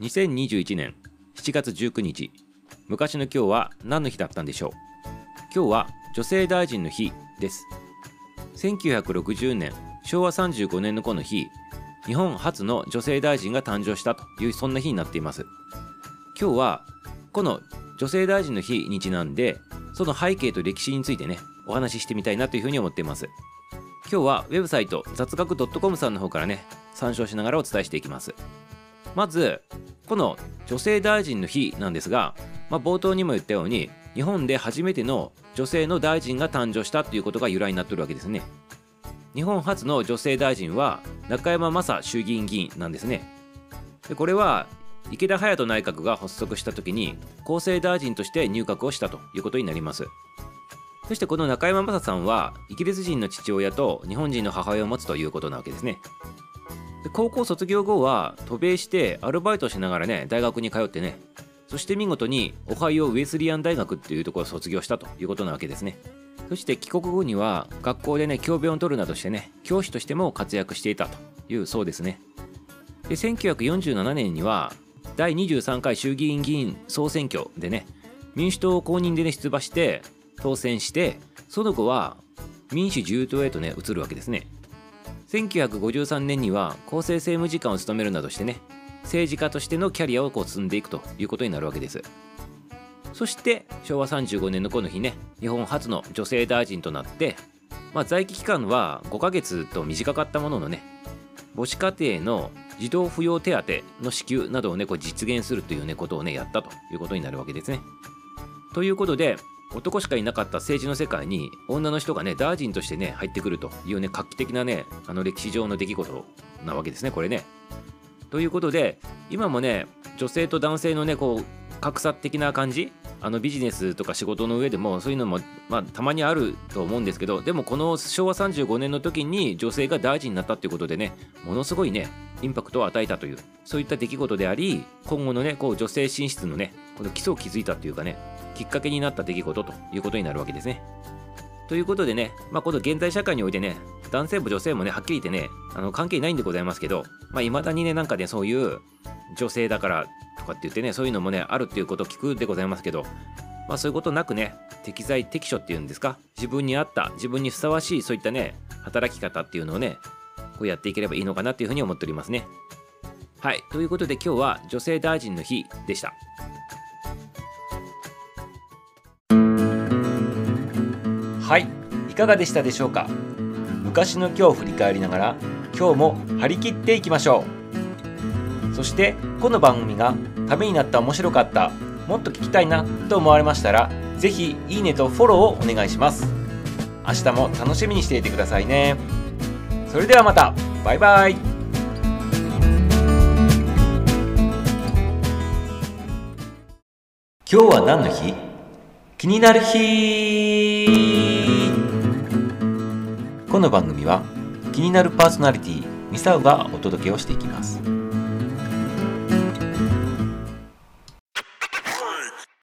2021年7月19日。昔の今日は何の日だったんでしょう？今日は女性大臣の日です。1960年昭和35年のこの日日本初の女性大臣が誕生したというそんな日になっています。今日はこの女性大臣の日にちなんでその背景と歴史についてねお話ししてみたいなというふうに思っています。今日はウェブサイト雑学 .com さんの方からね参照しながらお伝えしていきます。まずこの女性大臣の日なんですが、まあ、冒頭にも言ったように日本で初めての女性の大臣が誕生したということが由来になってるわけですね。日本初の女性大臣は中山雅衆議院議員なんですね。でこれは池田隼人内閣が発足した時に厚生大臣として入閣をしたということになります。そしてこの中山雅さんはイギリス人の父親と日本人の母親を持つということなわけですね。で高校卒業後は渡米してアルバイトしながらね大学に通ってね。そして見事にオハイオウェスリアン大学っていうところを卒業したということなわけですね。そして帰国後には学校でね教鞭を取るなどしてね教師としても活躍していたというそうですね。で1947年には第23回衆議院議員総選挙でね民主党公認でね出馬して当選してその後は民主自由党へとね移るわけですね。1953年には厚生政務次官を務めるなどしてね政治家としてのキャリアをこう積んでいくということになるわけです。そして昭和35年のこの日ね日本初の女性大臣となって、まあ、在籍期間は5ヶ月と短かったもののね母子家庭の児童扶養手当の支給などをねこう実現するというねことをねやったということになるわけですね。ということで男しかいなかった政治の世界に女の人がね大臣としてね入ってくるというね画期的なねあの歴史上の出来事なわけですねこれね。ということで今もね女性と男性のねこう格差的な感じあのビジネスとか仕事の上でもそういうのも、まあ、たまにあると思うんですけどでもこの昭和35年の時に女性が大臣になったっていうことでねものすごいねインパクトを与えたというそういった出来事であり今後のねこう女性進出のねこの基礎を築いたというかねきっかけになった出来事ということになるわけですね。ということでね、まあ、この現代社会においてね、男性も女性もね、はっきり言ってね、あの関係ないんでございますけど、まあ、未だにね、なんかね、そういう女性だからとかって言ってね、そういうのもね、あるっていうことを聞くでございますけど、まあ、そういうことなくね、適材適所っていうんですか、自分に合った、自分にふさわしい、そういったね、働き方っていうのをね、こうやっていければいいのかなっていうふうに思っておりますね。はい、ということで今日は女性大臣の日でした。はい。いかがでしたでしょうか？昔の今日を振り返りながら今日も張り切っていきましょう。そしてこの番組がためになった面白かったもっと聞きたいなと思われましたら是非いいねとフォローをお願いします。明日も楽しみにしていてくださいね。それではまた。バイバイ。今日は何の日？気になる日この番組は気になるパーソナリティミサウがお届けをしていきます。